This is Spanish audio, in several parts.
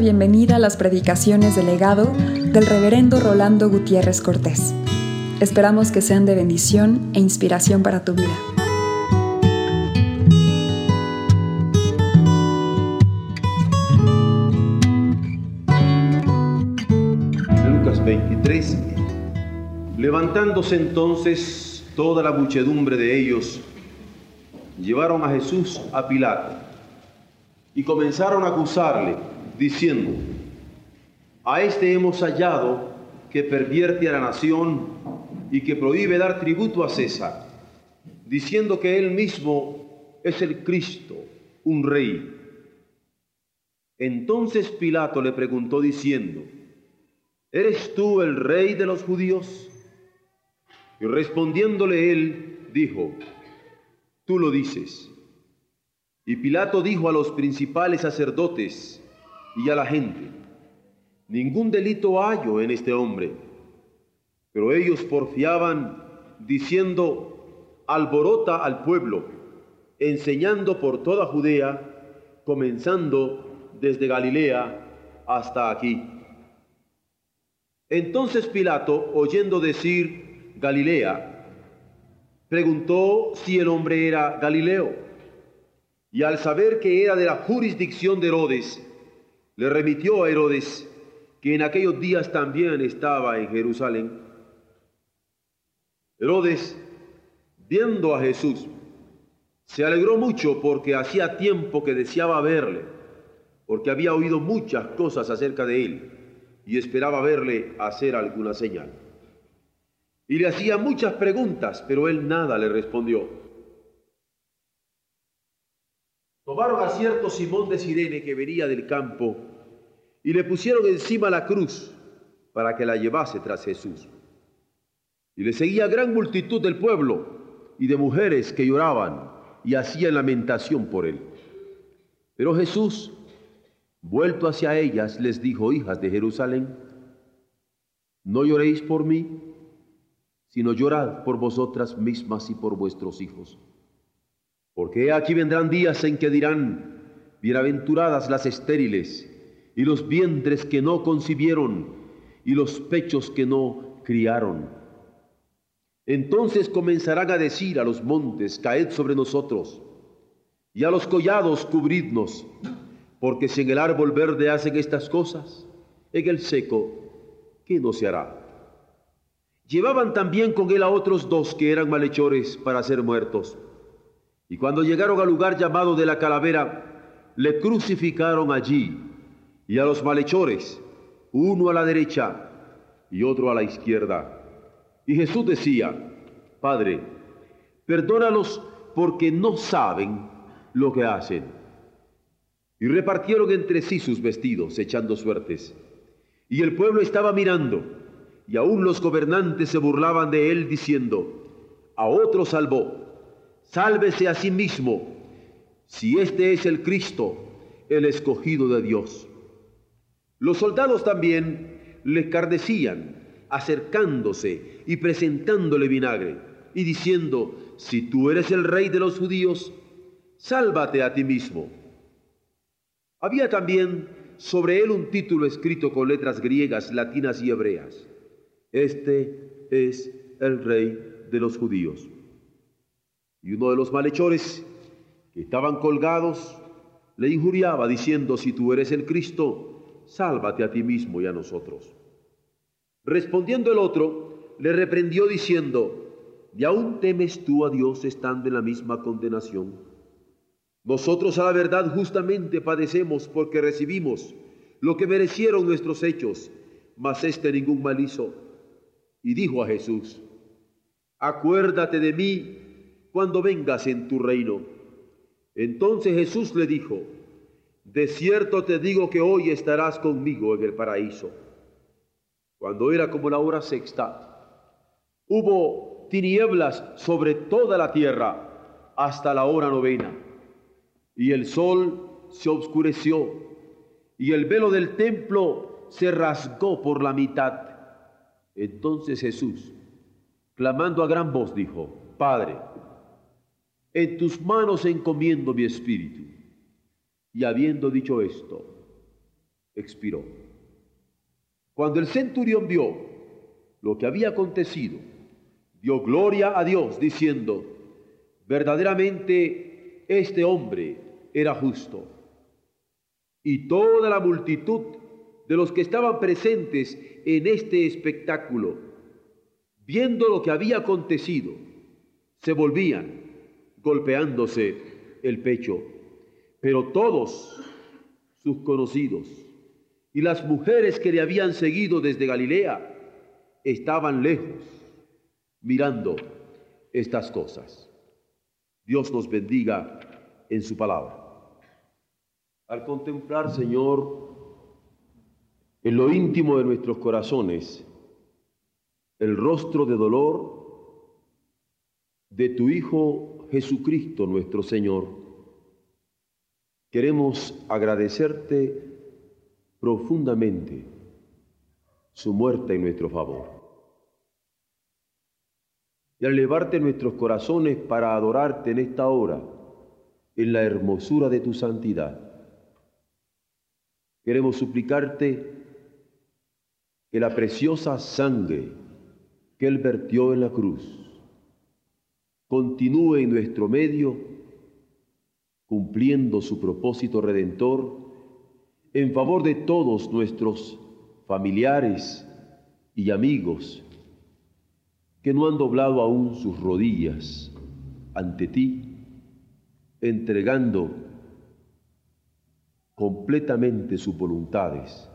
bienvenida a las predicaciones del legado del reverendo Rolando Gutiérrez Cortés. Esperamos que sean de bendición e inspiración para tu vida. Lucas 23. Levantándose entonces toda la muchedumbre de ellos, llevaron a Jesús a Pilato y comenzaron a acusarle, diciendo, a este hemos hallado que pervierte a la nación y que prohíbe dar tributo a César, diciendo que él mismo es el Cristo, un rey. Entonces Pilato le preguntó diciendo, ¿eres tú el rey de los judíos? Y respondiéndole él, dijo, tú lo dices. Y Pilato dijo a los principales sacerdotes y a la gente, ningún delito hallo en este hombre. Pero ellos porfiaban diciendo, alborota al pueblo, enseñando por toda Judea, comenzando desde Galilea hasta aquí. Entonces Pilato, oyendo decir Galilea, preguntó si el hombre era Galileo. Y al saber que era de la jurisdicción de Herodes, le remitió a Herodes, que en aquellos días también estaba en Jerusalén. Herodes, viendo a Jesús, se alegró mucho porque hacía tiempo que deseaba verle, porque había oído muchas cosas acerca de él y esperaba verle hacer alguna señal. Y le hacía muchas preguntas, pero él nada le respondió. Tomaron a cierto Simón de Sirene que venía del campo y le pusieron encima la cruz para que la llevase tras Jesús. Y le seguía gran multitud del pueblo y de mujeres que lloraban y hacían lamentación por él. Pero Jesús, vuelto hacia ellas, les dijo, hijas de Jerusalén, no lloréis por mí sino llorad por vosotras mismas y por vuestros hijos. Porque aquí vendrán días en que dirán, bienaventuradas las estériles, y los vientres que no concibieron, y los pechos que no criaron. Entonces comenzarán a decir a los montes, caed sobre nosotros, y a los collados cubridnos, porque si en el árbol verde hacen estas cosas, en el seco, ¿qué no se hará? Llevaban también con él a otros dos que eran malhechores para ser muertos. Y cuando llegaron al lugar llamado de la calavera, le crucificaron allí y a los malhechores, uno a la derecha y otro a la izquierda. Y Jesús decía, Padre, perdónalos porque no saben lo que hacen. Y repartieron entre sí sus vestidos, echando suertes. Y el pueblo estaba mirando y aún los gobernantes se burlaban de él diciendo, a otro salvó, sálvese a sí mismo, si este es el Cristo, el escogido de Dios. Los soldados también le cardecían, acercándose y presentándole vinagre, y diciendo, si tú eres el rey de los judíos, sálvate a ti mismo. Había también sobre él un título escrito con letras griegas, latinas y hebreas. Este es el rey de los judíos. Y uno de los malhechores que estaban colgados le injuriaba diciendo, si tú eres el Cristo, sálvate a ti mismo y a nosotros. Respondiendo el otro, le reprendió diciendo, ¿y aún temes tú a Dios estando en la misma condenación? Nosotros a la verdad justamente padecemos porque recibimos lo que merecieron nuestros hechos, mas este ningún mal hizo y dijo a Jesús, acuérdate de mí cuando vengas en tu reino. Entonces Jesús le dijo, de cierto te digo que hoy estarás conmigo en el paraíso. Cuando era como la hora sexta, hubo tinieblas sobre toda la tierra hasta la hora novena, y el sol se oscureció, y el velo del templo se rasgó por la mitad entonces Jesús, clamando a gran voz, dijo, Padre, en tus manos encomiendo mi espíritu. Y habiendo dicho esto, expiró. Cuando el centurión vio lo que había acontecido, dio gloria a Dios diciendo, verdaderamente este hombre era justo. Y toda la multitud de los que estaban presentes en este espectáculo, viendo lo que había acontecido, se volvían golpeándose el pecho. Pero todos sus conocidos y las mujeres que le habían seguido desde Galilea estaban lejos mirando estas cosas. Dios nos bendiga en su palabra. Al contemplar, Señor, en lo íntimo de nuestros corazones el rostro de dolor de tu Hijo Jesucristo nuestro Señor. Queremos agradecerte profundamente su muerte en nuestro favor. Y al elevarte nuestros corazones para adorarte en esta hora, en la hermosura de tu santidad, queremos suplicarte que la preciosa sangre que Él vertió en la cruz continúe en nuestro medio, cumpliendo su propósito redentor en favor de todos nuestros familiares y amigos que no han doblado aún sus rodillas ante ti, entregando completamente sus voluntades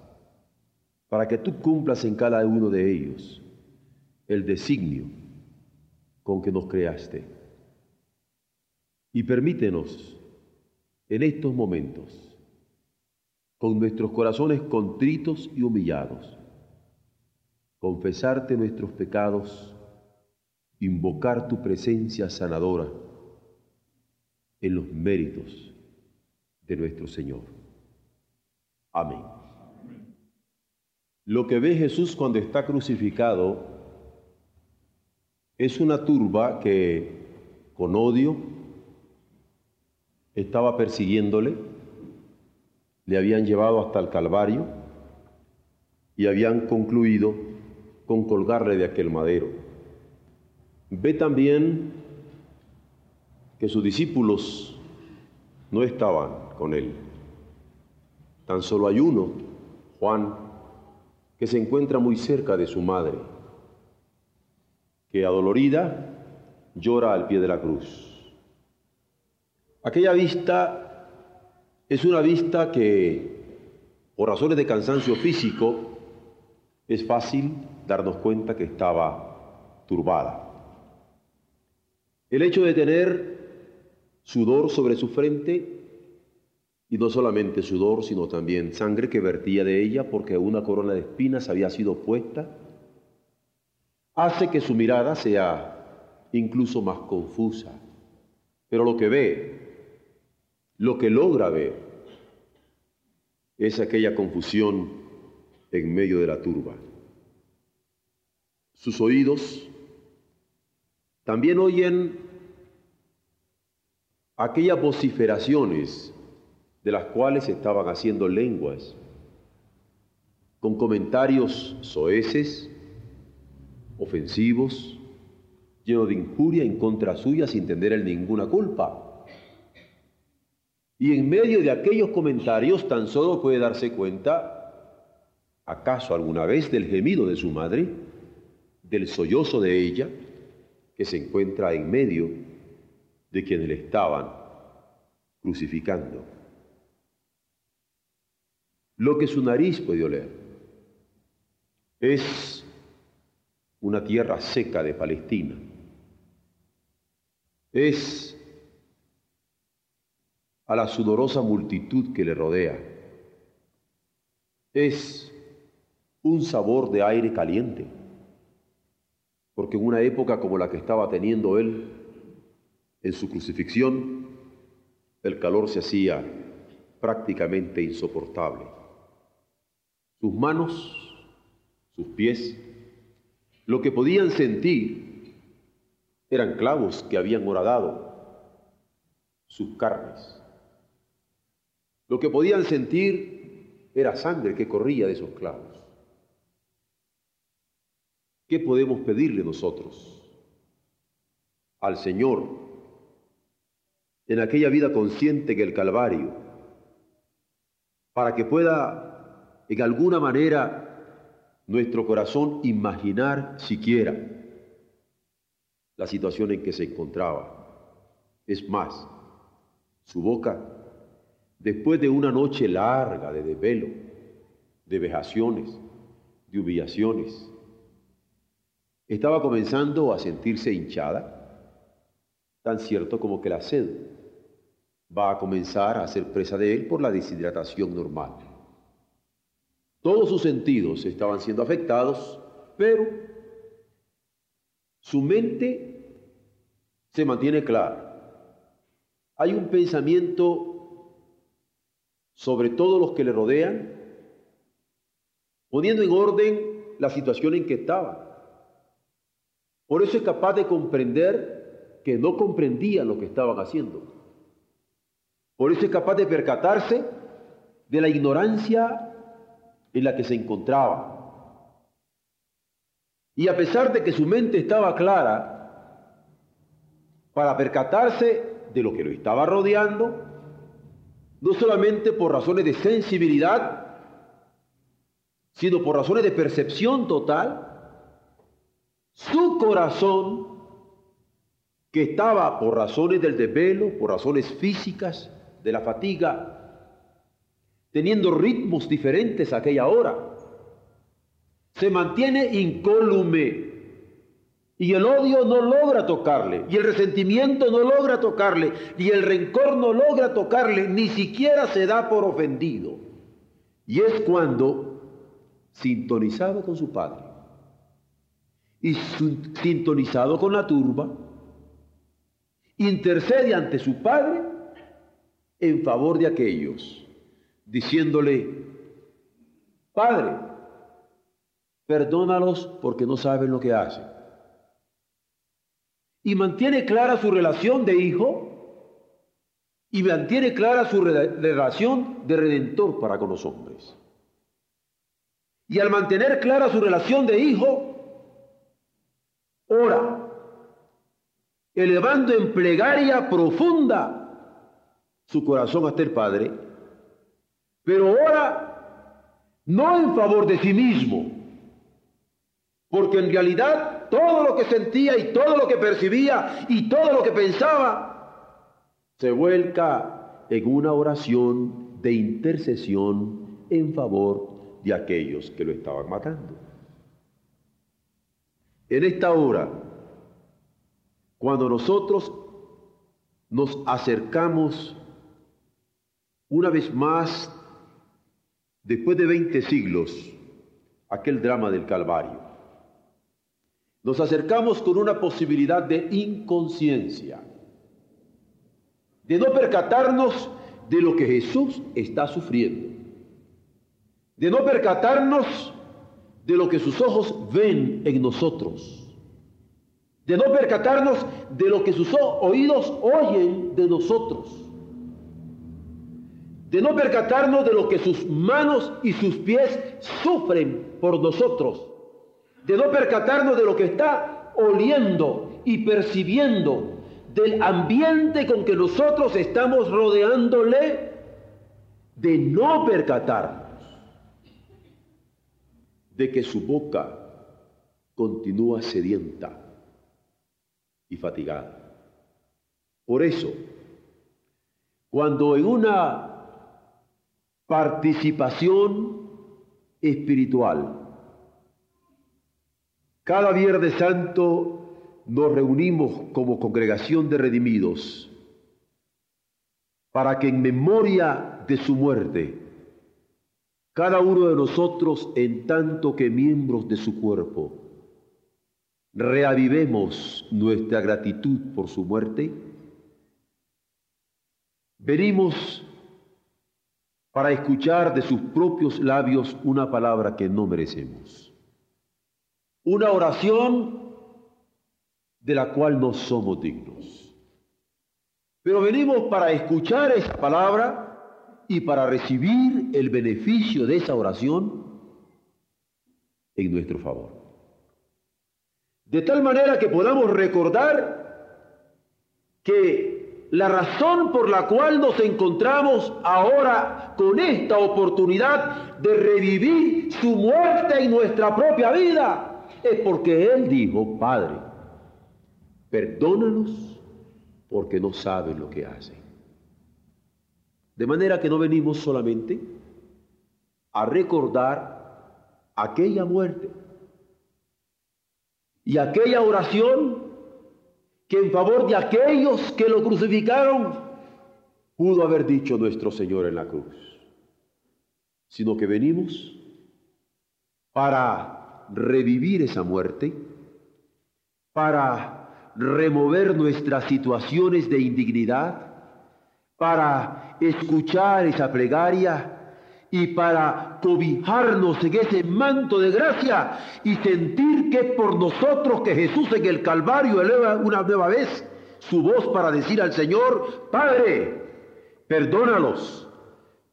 para que tú cumplas en cada uno de ellos el designio con que nos creaste. Y permítenos en estos momentos, con nuestros corazones contritos y humillados, confesarte nuestros pecados, invocar tu presencia sanadora en los méritos de nuestro Señor. Amén. Lo que ve Jesús cuando está crucificado es una turba que con odio estaba persiguiéndole, le habían llevado hasta el Calvario y habían concluido con colgarle de aquel madero. Ve también que sus discípulos no estaban con él. Tan solo hay uno, Juan, que se encuentra muy cerca de su madre, que adolorida llora al pie de la cruz. Aquella vista es una vista que, por razones de cansancio físico, es fácil darnos cuenta que estaba turbada. El hecho de tener sudor sobre su frente y no solamente sudor, sino también sangre que vertía de ella porque una corona de espinas había sido puesta, hace que su mirada sea incluso más confusa. Pero lo que ve, lo que logra ver, es aquella confusión en medio de la turba. Sus oídos también oyen aquellas vociferaciones de las cuales estaban haciendo lenguas, con comentarios soeces, ofensivos, llenos de injuria en contra suya sin tener él ninguna culpa. Y en medio de aquellos comentarios tan solo puede darse cuenta, acaso alguna vez, del gemido de su madre, del sollozo de ella, que se encuentra en medio de quienes le estaban crucificando lo que su nariz puede oler. Es una tierra seca de Palestina. Es a la sudorosa multitud que le rodea. Es un sabor de aire caliente, porque en una época como la que estaba teniendo él en su crucifixión, el calor se hacía prácticamente insoportable sus manos, sus pies, lo que podían sentir eran clavos que habían horadado sus carnes. Lo que podían sentir era sangre que corría de esos clavos. ¿Qué podemos pedirle nosotros al Señor en aquella vida consciente que el Calvario, para que pueda en alguna manera nuestro corazón imaginar siquiera la situación en que se encontraba? Es más, su boca, después de una noche larga de desvelo, de vejaciones, de humillaciones, estaba comenzando a sentirse hinchada, tan cierto como que la sed va a comenzar a ser presa de él por la deshidratación normal. Todos sus sentidos estaban siendo afectados, pero su mente se mantiene clara hay un pensamiento sobre todos los que le rodean, poniendo en orden la situación en que estaba. Por eso es capaz de comprender que no comprendían lo que estaban haciendo. Por eso es capaz de percatarse de la ignorancia en la que se encontraba. Y a pesar de que su mente estaba clara, para percatarse de lo que lo estaba rodeando, no solamente por razones de sensibilidad, sino por razones de percepción total, su corazón, que estaba por razones del desvelo, por razones físicas, de la fatiga, teniendo ritmos diferentes a aquella hora, se mantiene incólume y el odio no logra tocarle, y el resentimiento no logra tocarle, y el rencor no logra tocarle, ni siquiera se da por ofendido. Y es cuando, sintonizado con su padre, y sintonizado con la turba, intercede ante su padre en favor de aquellos, diciéndole, Padre, perdónalos porque no saben lo que hacen y mantiene clara su relación de hijo y mantiene clara su relación de redentor para con los hombres. Y al mantener clara su relación de hijo, ora, elevando en plegaria profunda su corazón hasta el Padre, pero ora no en favor de sí mismo, porque en realidad todo lo que sentía y todo lo que percibía y todo lo que pensaba se vuelca en una oración de intercesión en favor de aquellos que lo estaban matando. En esta hora, cuando nosotros nos acercamos una vez más, después de 20 siglos, aquel drama del Calvario, nos acercamos con una posibilidad de inconsciencia, de no percatarnos de lo que Jesús está sufriendo, de no percatarnos de lo que sus ojos ven en nosotros, de no percatarnos de lo que sus oídos oyen de nosotros, de no percatarnos de lo que sus manos y sus pies sufren por nosotros de no percatarnos de lo que está oliendo y percibiendo del ambiente con que nosotros estamos rodeándole, de no percatarnos de que su boca continúa sedienta y fatigada. Por eso, cuando en una participación espiritual cada Viernes Santo nos reunimos como congregación de redimidos para que en memoria de su muerte, cada uno de nosotros, en tanto que miembros de su cuerpo, reavivemos nuestra gratitud por su muerte, venimos para escuchar de sus propios labios una palabra que no merecemos una oración de la cual no somos dignos. Pero venimos para escuchar esa palabra y para recibir el beneficio de esa oración en nuestro favor. De tal manera que podamos recordar que la razón por la cual nos encontramos ahora con esta oportunidad de revivir su muerte en nuestra propia vida es porque Él dijo, Padre, perdónanos porque no saben lo que hacen. De manera que no venimos solamente a recordar aquella muerte y aquella oración que en favor de aquellos que lo crucificaron pudo haber dicho nuestro Señor en la cruz, sino que venimos para revivir esa muerte, para remover nuestras situaciones de indignidad, para escuchar esa plegaria y para cobijarnos en ese manto de gracia y sentir que es por nosotros que Jesús en el Calvario eleva una nueva vez su voz para decir al Señor, Padre, perdónalos,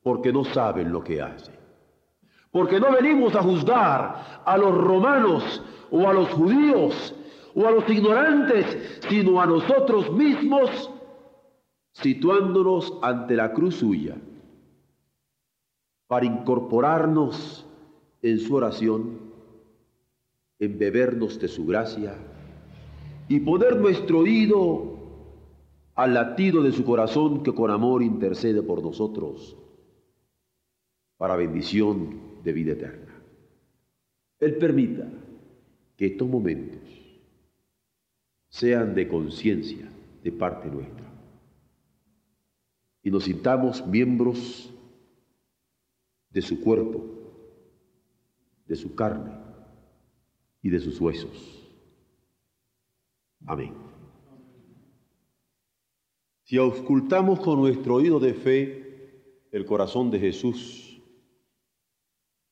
porque no saben lo que hacen. Porque no venimos a juzgar a los romanos o a los judíos o a los ignorantes, sino a nosotros mismos situándonos ante la cruz suya para incorporarnos en su oración, embebernos de su gracia y poner nuestro oído al latido de su corazón que con amor intercede por nosotros para bendición de vida eterna. Él permita que estos momentos sean de conciencia de parte nuestra y nos sintamos miembros de su cuerpo, de su carne y de sus huesos. Amén. Si auscultamos con nuestro oído de fe el corazón de Jesús,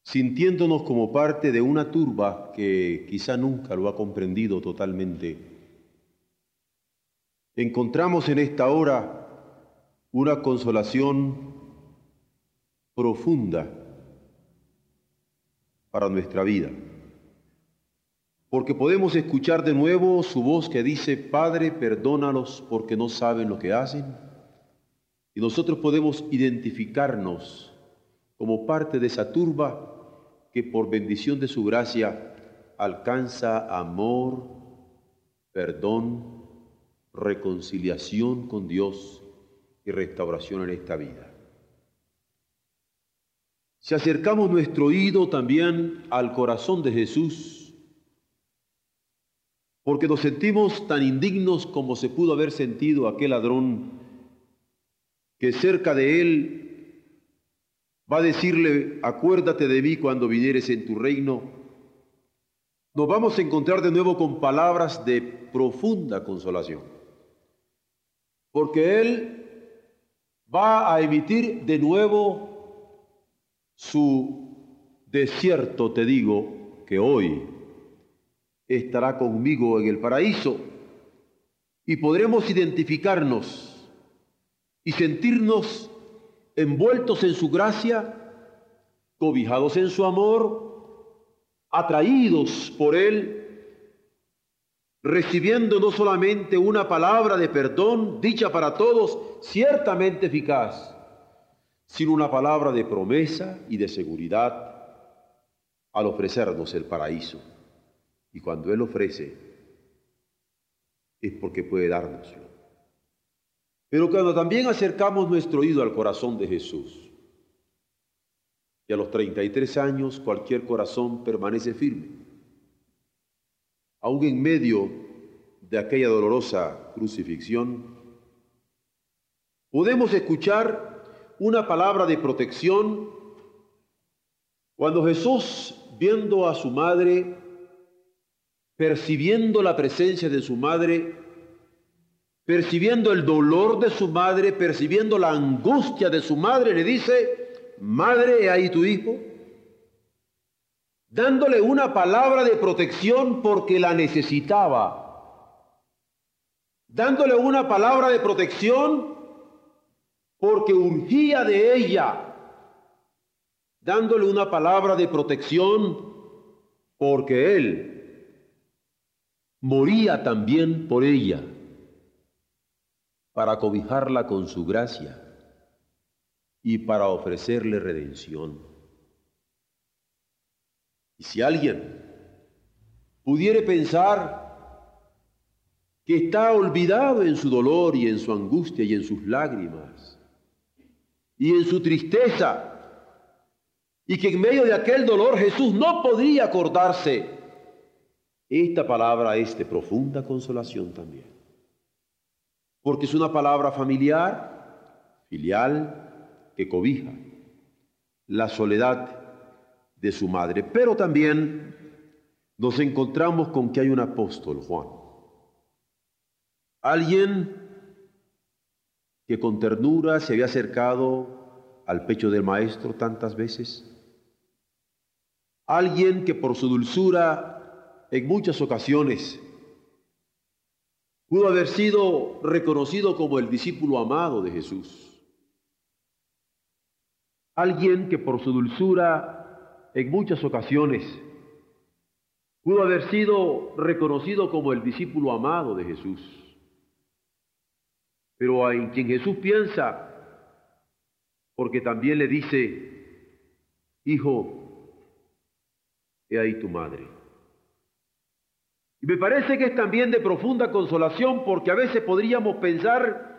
sintiéndonos como parte de una turba que quizá nunca lo ha comprendido totalmente, encontramos en esta hora una consolación profunda para nuestra vida. Porque podemos escuchar de nuevo su voz que dice, Padre, perdónalos porque no saben lo que hacen. Y nosotros podemos identificarnos como parte de esa turba que por bendición de su gracia alcanza amor, perdón, reconciliación con Dios y restauración en esta vida. Si acercamos nuestro oído también al corazón de Jesús, porque nos sentimos tan indignos como se pudo haber sentido aquel ladrón que cerca de él va a decirle, acuérdate de mí cuando vinieres en tu reino, nos vamos a encontrar de nuevo con palabras de profunda consolación, porque él va a emitir de nuevo su desierto, te digo, que hoy estará conmigo en el paraíso y podremos identificarnos y sentirnos envueltos en su gracia, cobijados en su amor, atraídos por él recibiendo no solamente una palabra de perdón dicha para todos, ciertamente eficaz, sino una palabra de promesa y de seguridad al ofrecernos el paraíso. Y cuando Él ofrece, es porque puede dárnoslo. Pero cuando también acercamos nuestro oído al corazón de Jesús, y a los 33 años cualquier corazón permanece firme, aún en medio de aquella dolorosa crucifixión, podemos escuchar una palabra de protección cuando Jesús, viendo a su madre, percibiendo la presencia de su madre, percibiendo el dolor de su madre, percibiendo la angustia de su madre, le dice, Madre, ahí tu hijo dándole una palabra de protección porque la necesitaba, dándole una palabra de protección porque urgía de ella, dándole una palabra de protección, porque él moría también por ella, para cobijarla con su gracia y para ofrecerle redención. Y si alguien pudiere pensar que está olvidado en su dolor y en su angustia y en sus lágrimas y en su tristeza, y que en medio de aquel dolor Jesús no podría acordarse, esta palabra es de profunda consolación también, porque es una palabra familiar, filial, que cobija la soledad de su madre, pero también nos encontramos con que hay un apóstol, Juan. Alguien que con ternura se había acercado al pecho del maestro tantas veces. Alguien que por su dulzura en muchas ocasiones pudo haber sido reconocido como el discípulo amado de Jesús. Alguien que por su dulzura en muchas ocasiones Pudo haber sido reconocido como el discípulo amado de Jesús. Pero en quien Jesús piensa, porque también le dice, hijo, he ahí tu madre. Y me parece que es también de profunda consolación porque a veces podríamos pensar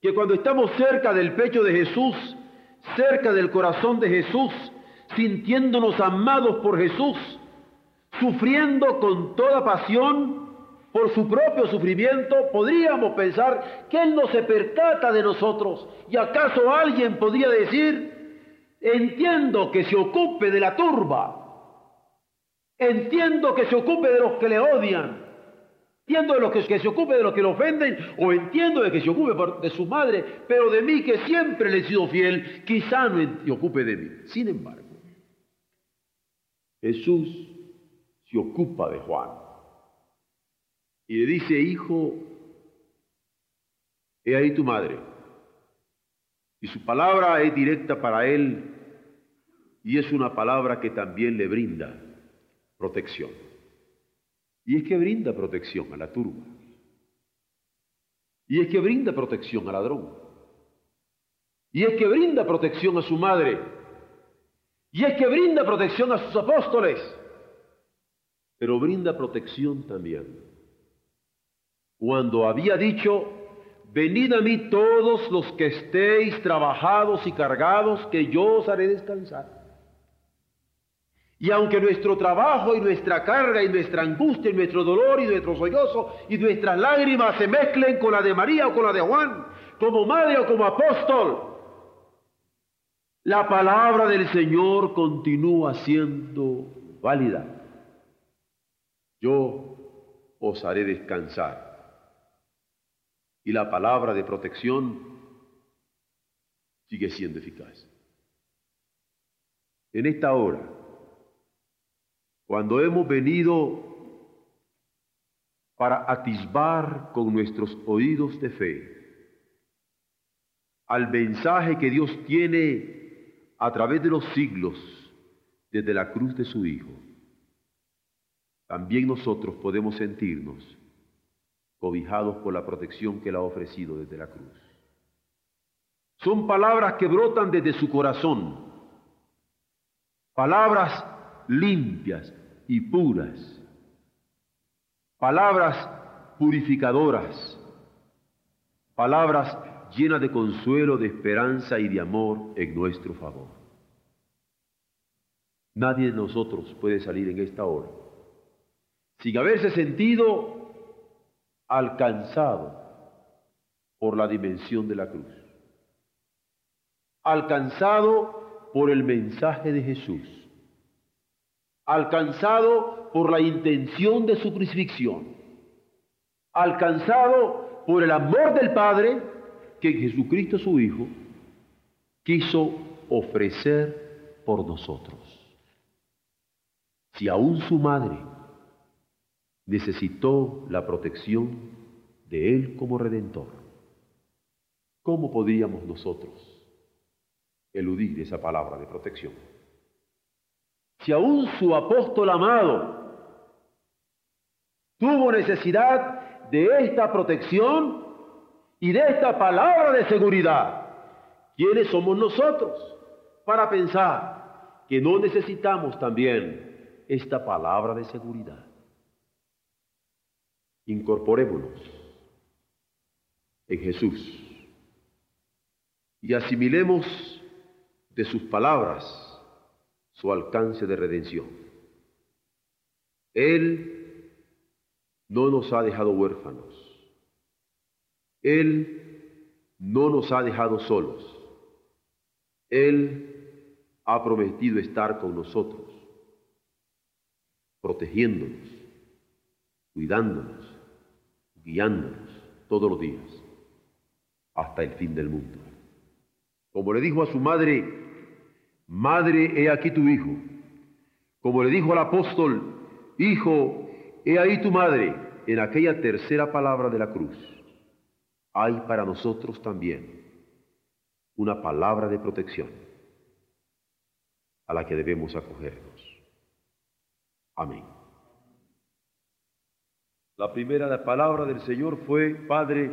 que cuando estamos cerca del pecho de Jesús, cerca del corazón de Jesús, sintiéndonos amados por Jesús, sufriendo con toda pasión por su propio sufrimiento, podríamos pensar que Él no se percata de nosotros. ¿Y acaso alguien podría decir, entiendo que se ocupe de la turba, entiendo que se ocupe de los que le odian, entiendo de los que, se ocupe de los que le ofenden, o entiendo de que se ocupe de su madre, pero de mí que siempre le he sido fiel, quizá no se ocupe de mí. Sin embargo, Jesús se ocupa de Juan. Y le dice, hijo, he ahí tu madre. Y su palabra es directa para él y es una palabra que también le brinda protección. Y es que brinda protección a la turba. Y es que brinda protección al ladrón. Y es que brinda protección a su madre. Y es que brinda protección a sus apóstoles pero brinda protección también. Cuando había dicho, venid a mí todos los que estéis trabajados y cargados, que yo os haré descansar. Y aunque nuestro trabajo y nuestra carga y nuestra angustia y nuestro dolor y nuestro sollozo y nuestras lágrimas se mezclen con la de María o con la de Juan, como madre o como apóstol, la palabra del Señor continúa siendo válida yo os haré descansar. Y la palabra de protección sigue siendo eficaz. En esta hora, cuando hemos venido para atisbar con nuestros oídos de fe al mensaje que Dios tiene a través de los siglos desde la cruz de su Hijo, también nosotros podemos sentirnos cobijados por la protección que Él ha ofrecido desde la cruz. Son palabras que brotan desde su corazón, palabras limpias y puras, palabras purificadoras, palabras llenas de consuelo, de esperanza y de amor en nuestro favor. Nadie de nosotros puede salir en esta hora sin haberse sentido alcanzado por la dimensión de la cruz, alcanzado por el mensaje de Jesús, alcanzado por la intención de su crucifixión, alcanzado por el amor del Padre que Jesucristo su Hijo quiso ofrecer por nosotros. Si aún su madre necesitó la protección de Él como redentor. ¿cómo podríamos nosotros eludir esa palabra de protección? Si aún su apóstol amado tuvo necesidad de esta protección y de esta palabra de seguridad, ¿quiénes somos nosotros para pensar que no necesitamos también esta palabra de seguridad? Incorporémonos en Jesús y asimilemos de sus palabras su alcance de redención. Él no nos ha dejado huérfanos. Él no nos ha dejado solos. Él ha prometido estar con nosotros, protegiéndonos, cuidándonos, guiándonos todos los días, hasta el fin del mundo. Como le dijo a su madre, Madre, he aquí tu hijo. Como le dijo al apóstol, Hijo, he ahí tu madre, en aquella tercera palabra de la cruz, hay para nosotros también una palabra de protección a la que debemos acogernos. Amén. La primera palabra del Señor fue, Padre,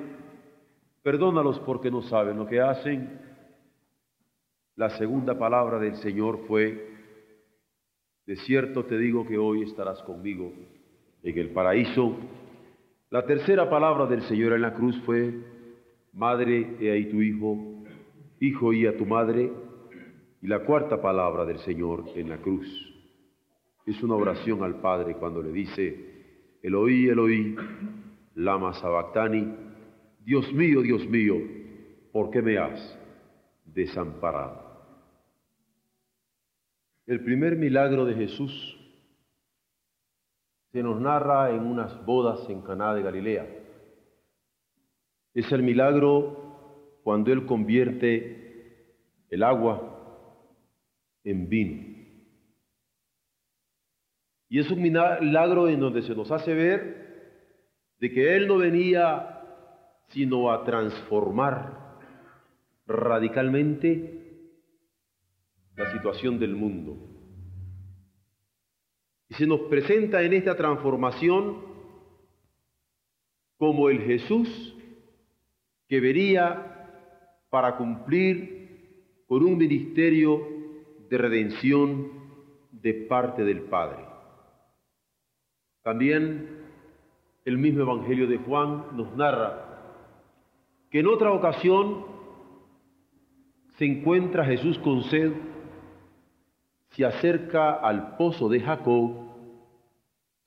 perdónalos porque no saben lo que hacen. La segunda palabra del Señor fue, de cierto te digo que hoy estarás conmigo en el paraíso. La tercera palabra del Señor en la cruz fue, Madre, he ahí tu hijo, hijo y a tu madre. Y la cuarta palabra del Señor en la cruz es una oración al Padre cuando le dice, Eloí, Eloí, lama sabactani, Dios mío, Dios mío, ¿por qué me has desamparado? El primer milagro de Jesús se nos narra en unas bodas en Caná de Galilea. Es el milagro cuando él convierte el agua en vino. Y es un milagro en donde se nos hace ver de que él no venía sino a transformar radicalmente la situación del mundo. Y se nos presenta en esta transformación como el Jesús que vería para cumplir con un ministerio de redención de parte del Padre. También el mismo Evangelio de Juan nos narra que en otra ocasión se encuentra Jesús con sed se acerca al pozo de Jacob,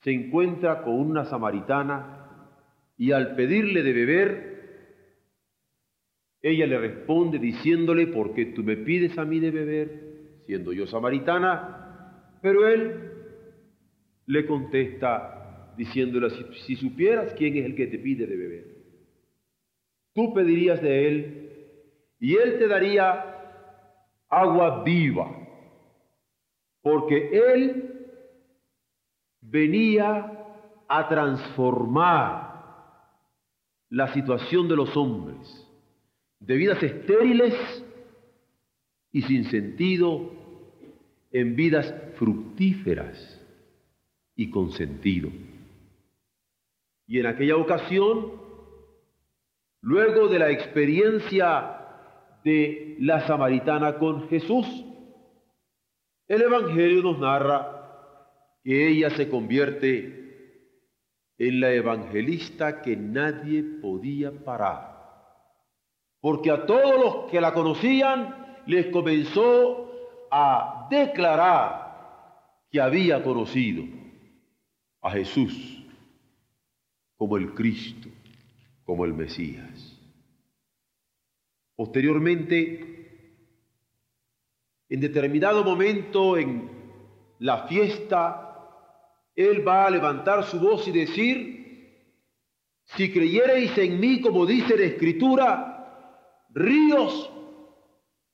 se encuentra con una samaritana y al pedirle de beber, ella le responde diciéndole, ¿por qué tú me pides a mí de beber, siendo yo samaritana? Pero él le contesta diciéndole, si, supieras quién es el que te pide de beber, tú pedirías de él y él te daría agua viva porque Él venía a transformar la situación de los hombres, de vidas estériles y sin sentido, en vidas fructíferas y con sentido. Y en aquella ocasión, luego de la experiencia de la samaritana con Jesús, el Evangelio nos narra que ella se convierte en la evangelista que nadie podía parar, porque a todos los que la conocían les comenzó a declarar que había conocido a Jesús como el Cristo, como el Mesías. Posteriormente, en determinado momento en la fiesta, Él va a levantar su voz y decir, si creyereis en mí, como dice la Escritura, ríos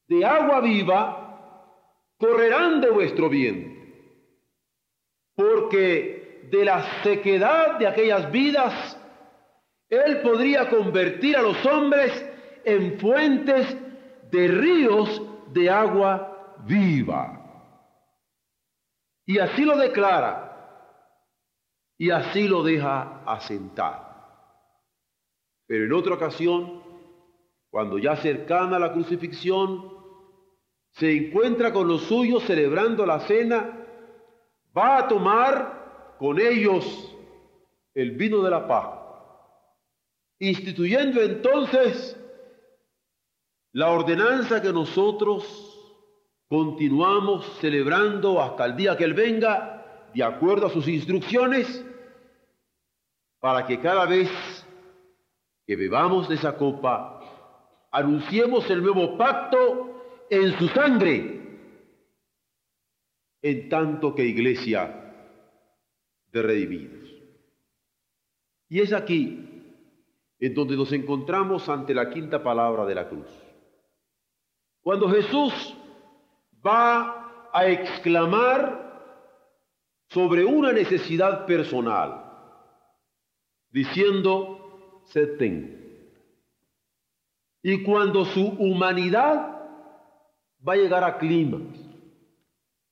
de agua viva correrán de vuestro bien. Porque de la sequedad de aquellas vidas, Él podría convertir a los hombres en fuentes de ríos de agua viva. Y así lo declara y así lo deja asentar. Pero en otra ocasión, cuando ya cercana a la crucifixión, se encuentra con los suyos celebrando la cena, va a tomar con ellos el vino de la paz, instituyendo entonces la ordenanza que nosotros continuamos celebrando hasta el día que Él venga, de acuerdo a sus instrucciones, para que cada vez que bebamos de esa copa, anunciemos el nuevo pacto en su sangre, en tanto que iglesia de redimidos. Y es aquí en donde nos encontramos ante la quinta palabra de la cruz. Cuando Jesús va a exclamar sobre una necesidad personal, diciendo, seten. Y cuando su humanidad va a llegar a clima,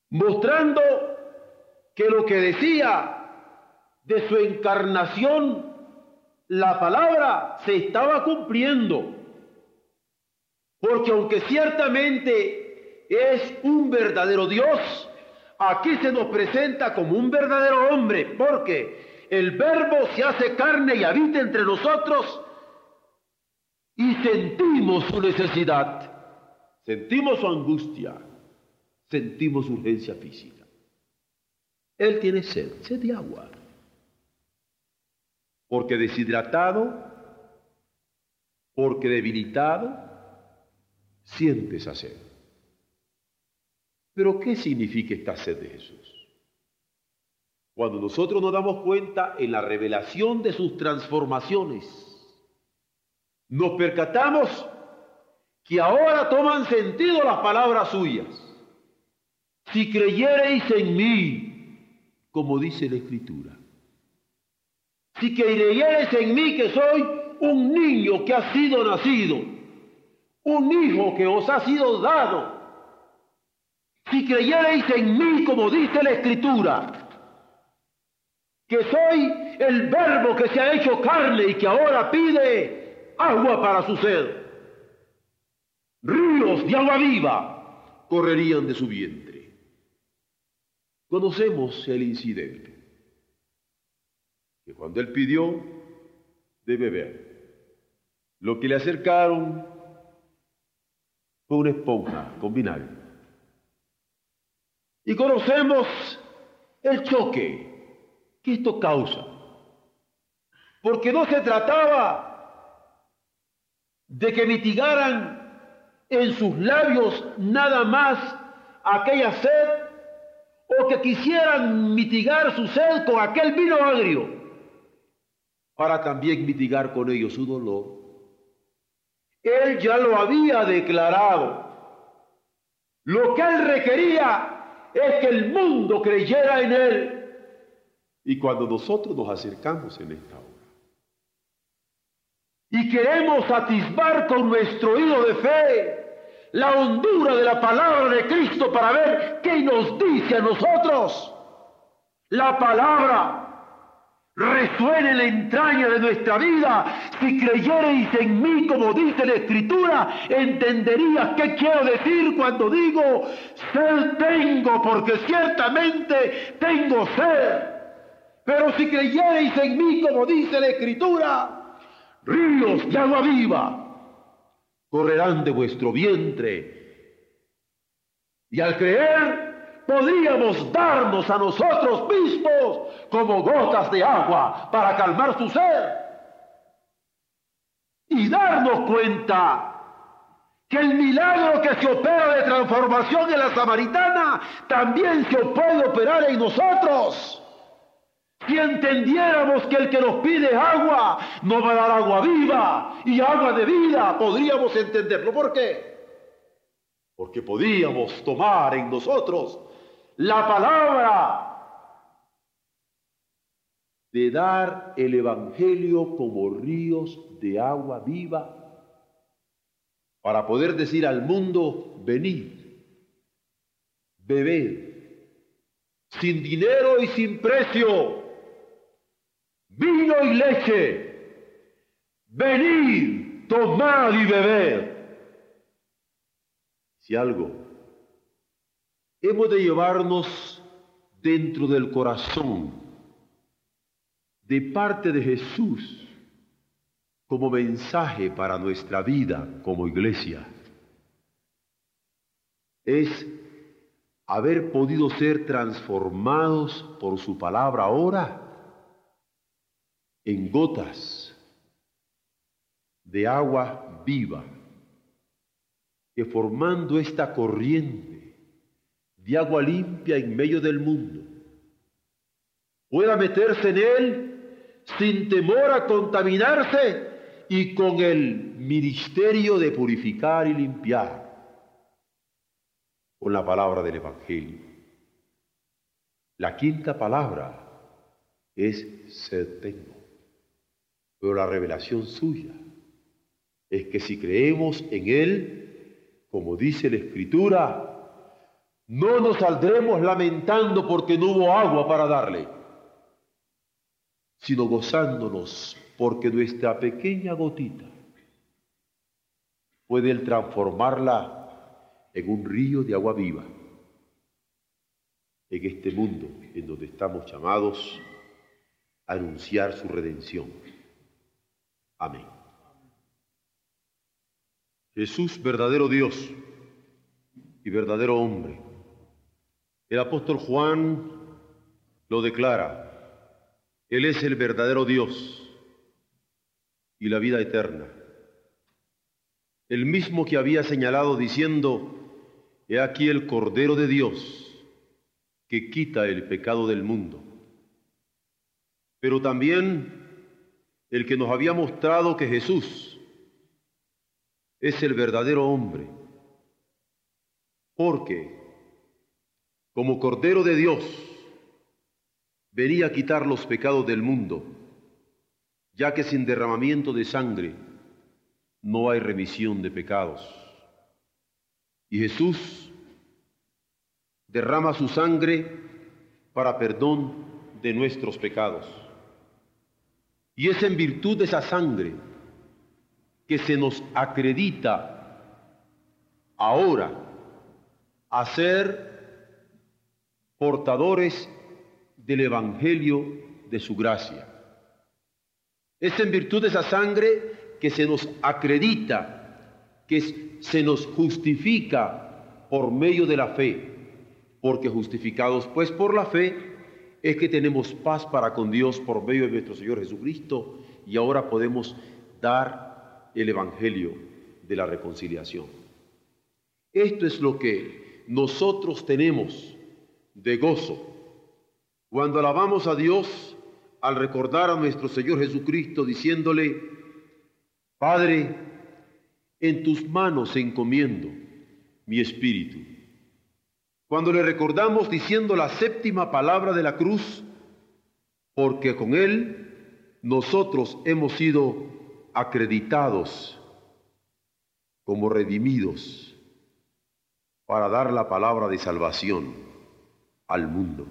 mostrando que lo que decía de su encarnación, la palabra se estaba cumpliendo. Porque aunque ciertamente es un verdadero Dios, aquí se nos presenta como un verdadero hombre, porque el verbo se hace carne y habita entre nosotros y sentimos su necesidad, sentimos su angustia, sentimos urgencia física. Él tiene sed, sed de agua, porque deshidratado, porque debilitado, siente esa sed. Pero ¿qué significa esta sed de Jesús? Cuando nosotros nos damos cuenta en la revelación de sus transformaciones, nos percatamos que ahora toman sentido las palabras suyas. Si creyereis en mí, como dice la Escritura. Si creyereis en mí que soy un niño que ha sido nacido, un hijo que os ha sido dado. Si creyereis en mí, como dice la Escritura, que soy el verbo que se ha hecho carne y que ahora pide agua para su sed. Ríos de agua viva correrían de su vientre. Conocemos el incidente, que cuando él pidió de beber, lo que le acercaron fue una esponja con vinagre. Y conocemos el choque que esto causa. Porque no se trataba de que mitigaran en sus labios nada más aquella sed o que quisieran mitigar su sed con aquel vino agrio para también mitigar con ellos su dolor. Él ya lo había declarado. Lo que él requería es que el mundo creyera en él. Y cuando nosotros nos acercamos en esta hora y queremos atisbar con nuestro oído de fe la hondura de la palabra de Cristo para ver qué nos dice a nosotros, la palabra resuene en la entraña de nuestra vida. Si creyereis en mí, como dice la Escritura, entenderías qué quiero decir cuando digo, sed tengo, porque ciertamente tengo sed. Pero si creyereis en mí, como dice la Escritura, ríos de agua viva correrán de vuestro vientre. Y al creer, podríamos darnos a nosotros mismos como gotas de agua para calmar su sed. Y darnos cuenta que el milagro que se opera de transformación en la samaritana también se puede operar en nosotros. Si entendiéramos que el que nos pide agua nos va a dar agua viva y agua de vida, podríamos entenderlo. ¿Por qué? Porque podíamos tomar en nosotros la palabra de dar el Evangelio como ríos de agua viva para poder decir al mundo, venid, bebed, sin dinero y sin precio, vino y leche, venid, tomad y bebed. Si algo hemos de llevarnos dentro del corazón de parte de Jesús como mensaje para nuestra vida como iglesia, es haber podido ser transformados por su palabra ahora en gotas de agua viva, que formando esta corriente de agua limpia en medio del mundo, pueda meterse en él sin temor a contaminarse y con el ministerio de purificar y limpiar con la palabra del Evangelio. La quinta palabra es ser tengo. Pero la revelación suya es que si creemos en Él, como dice la Escritura, no nos saldremos lamentando porque no hubo agua para darle, sino gozándonos porque nuestra pequeña gotita puede transformarla en un río de agua viva en este mundo en donde estamos llamados a anunciar su redención. Amén. Jesús, verdadero Dios y verdadero hombre. El apóstol Juan lo declara. Él es el verdadero Dios y la vida eterna. El mismo que había señalado diciendo, He aquí el Cordero de Dios que quita el pecado del mundo. Pero también el que nos había mostrado que Jesús es el verdadero hombre. Porque como Cordero de Dios venía a quitar los pecados del mundo, ya que sin derramamiento de sangre no hay remisión de pecados. Y Jesús derrama su sangre para perdón de nuestros pecados. Y es en virtud de esa sangre que se nos acredita ahora a ser portadores del Evangelio de su gracia. Es en virtud de esa sangre que se nos acredita, que se nos justifica por medio de la fe, porque justificados pues por la fe es que tenemos paz para con Dios por medio de nuestro Señor Jesucristo y ahora podemos dar el Evangelio de la reconciliación. Esto es lo que nosotros tenemos de gozo cuando alabamos a Dios al recordar a nuestro Señor Jesucristo diciéndole, Padre, en tus manos encomiendo mi espíritu. Cuando le recordamos diciendo la séptima palabra de la cruz, porque con Él nosotros hemos sido acreditados como redimidos para dar la palabra de salvación al mundo.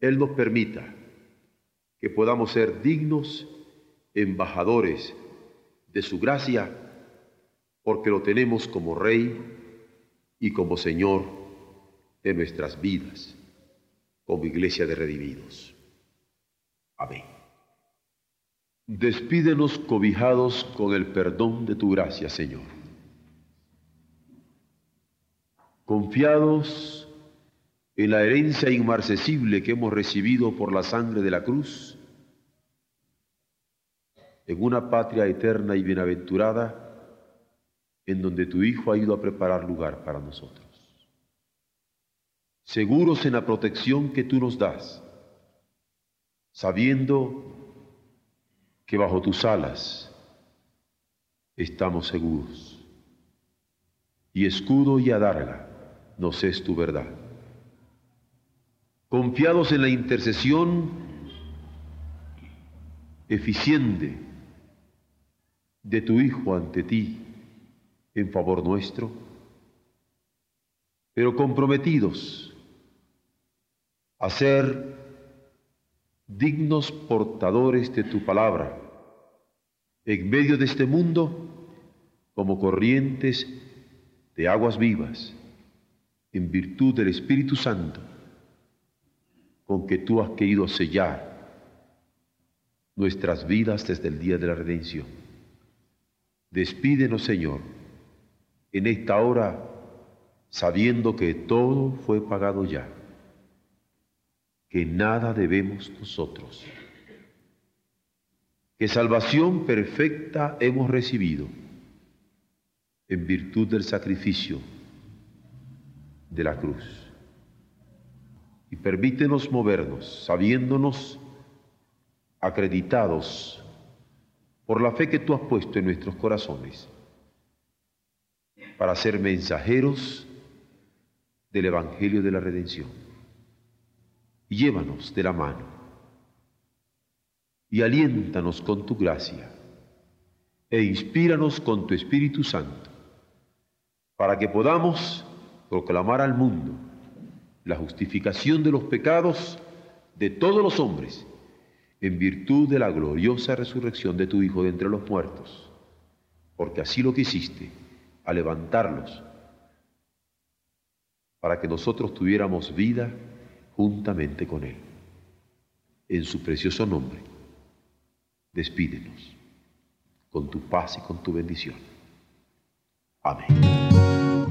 Él nos permita que podamos ser dignos embajadores de su gracia, porque lo tenemos como Rey y como Señor de nuestras vidas, como iglesia de redimidos. Amén. Despídenos cobijados con el perdón de tu gracia, Señor. Confiados en la herencia inmarcesible que hemos recibido por la sangre de la cruz, en una patria eterna y bienaventurada, en donde tu Hijo ha ido a preparar lugar para nosotros. Seguros en la protección que tú nos das, sabiendo que bajo tus alas estamos seguros, y escudo y adarga nos es tu verdad confiados en la intercesión eficiente de tu Hijo ante ti en favor nuestro, pero comprometidos a ser dignos portadores de tu palabra en medio de este mundo como corrientes de aguas vivas en virtud del Espíritu Santo con que tú has querido sellar nuestras vidas desde el día de la redención. Despídenos, Señor, en esta hora sabiendo que todo fue pagado ya, que nada debemos nosotros, que salvación perfecta hemos recibido en virtud del sacrificio de la cruz y permítenos movernos sabiéndonos acreditados por la fe que tú has puesto en nuestros corazones para ser mensajeros del Evangelio de la Redención. Llévanos de la mano y aliéntanos con tu gracia e inspíranos con tu Espíritu Santo para que podamos proclamar al mundo la justificación de los pecados de todos los hombres, en virtud de la gloriosa resurrección de tu Hijo de entre los muertos, porque así lo quisiste, a levantarlos, para que nosotros tuviéramos vida juntamente con Él. En su precioso nombre, despídenos con tu paz y con tu bendición. Amén.